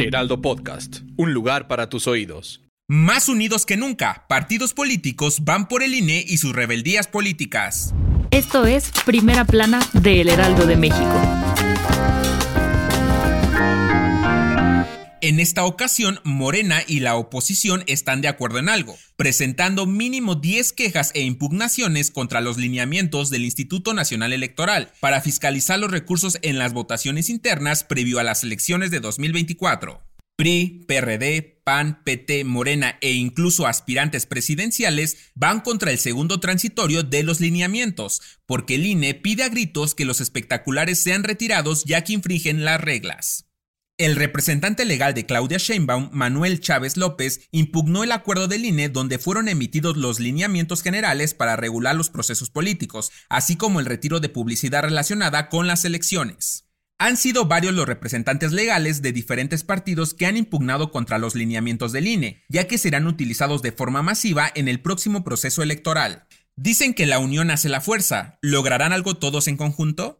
Heraldo Podcast, un lugar para tus oídos. Más unidos que nunca, partidos políticos van por el INE y sus rebeldías políticas. Esto es Primera Plana de El Heraldo de México. En esta ocasión, Morena y la oposición están de acuerdo en algo, presentando mínimo 10 quejas e impugnaciones contra los lineamientos del Instituto Nacional Electoral para fiscalizar los recursos en las votaciones internas previo a las elecciones de 2024. PRI, PRD, PAN, PT, Morena e incluso aspirantes presidenciales van contra el segundo transitorio de los lineamientos, porque el INE pide a gritos que los espectaculares sean retirados ya que infringen las reglas. El representante legal de Claudia Sheinbaum, Manuel Chávez López, impugnó el acuerdo del INE donde fueron emitidos los lineamientos generales para regular los procesos políticos, así como el retiro de publicidad relacionada con las elecciones. Han sido varios los representantes legales de diferentes partidos que han impugnado contra los lineamientos del INE, ya que serán utilizados de forma masiva en el próximo proceso electoral. Dicen que la unión hace la fuerza. ¿Lograrán algo todos en conjunto?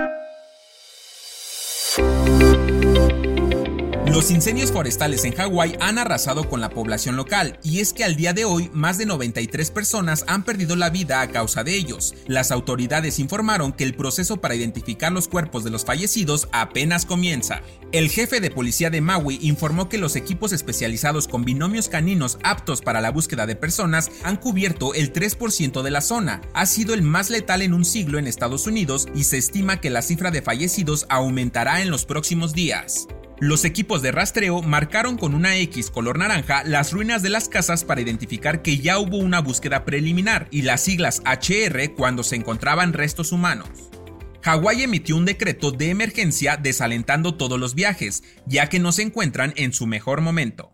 Los incendios forestales en Hawái han arrasado con la población local y es que al día de hoy más de 93 personas han perdido la vida a causa de ellos. Las autoridades informaron que el proceso para identificar los cuerpos de los fallecidos apenas comienza. El jefe de policía de Maui informó que los equipos especializados con binomios caninos aptos para la búsqueda de personas han cubierto el 3% de la zona. Ha sido el más letal en un siglo en Estados Unidos y se estima que la cifra de fallecidos aumentará en los próximos días. Los equipos de rastreo marcaron con una X color naranja las ruinas de las casas para identificar que ya hubo una búsqueda preliminar y las siglas HR cuando se encontraban restos humanos. Hawái emitió un decreto de emergencia desalentando todos los viajes, ya que no se encuentran en su mejor momento.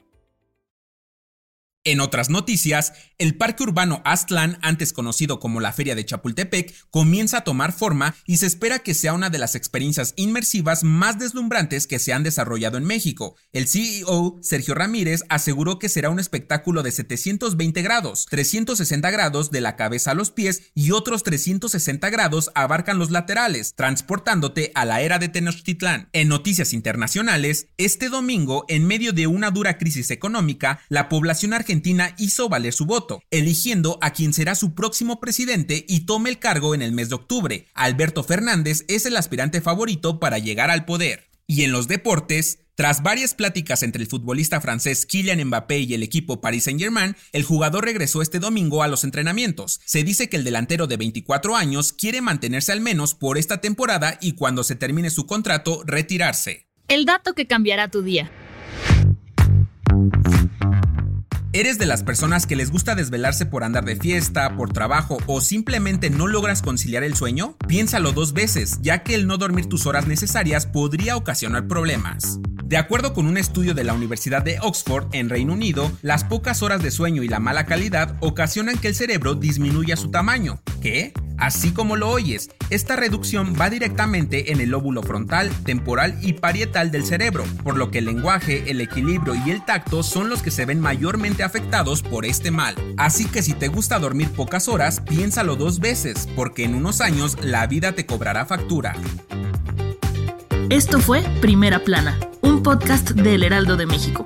En otras noticias, el parque urbano Aztlán, antes conocido como la Feria de Chapultepec, comienza a tomar forma y se espera que sea una de las experiencias inmersivas más deslumbrantes que se han desarrollado en México. El CEO, Sergio Ramírez, aseguró que será un espectáculo de 720 grados, 360 grados de la cabeza a los pies y otros 360 grados abarcan los laterales, transportándote a la era de Tenochtitlán. En noticias internacionales, este domingo, en medio de una dura crisis económica, la población argentina hizo valer su voto, eligiendo a quien será su próximo presidente y tome el cargo en el mes de octubre. Alberto Fernández es el aspirante favorito para llegar al poder. Y en los deportes, tras varias pláticas entre el futbolista francés Kylian Mbappé y el equipo Paris Saint-Germain, el jugador regresó este domingo a los entrenamientos. Se dice que el delantero de 24 años quiere mantenerse al menos por esta temporada y cuando se termine su contrato retirarse. El dato que cambiará tu día. ¿Eres de las personas que les gusta desvelarse por andar de fiesta, por trabajo o simplemente no logras conciliar el sueño? Piénsalo dos veces, ya que el no dormir tus horas necesarias podría ocasionar problemas. De acuerdo con un estudio de la Universidad de Oxford en Reino Unido, las pocas horas de sueño y la mala calidad ocasionan que el cerebro disminuya su tamaño. ¿Qué? Así como lo oyes, esta reducción va directamente en el lóbulo frontal, temporal y parietal del cerebro, por lo que el lenguaje, el equilibrio y el tacto son los que se ven mayormente afectados por este mal. Así que si te gusta dormir pocas horas, piénsalo dos veces, porque en unos años la vida te cobrará factura. Esto fue Primera Plana, un podcast del Heraldo de México.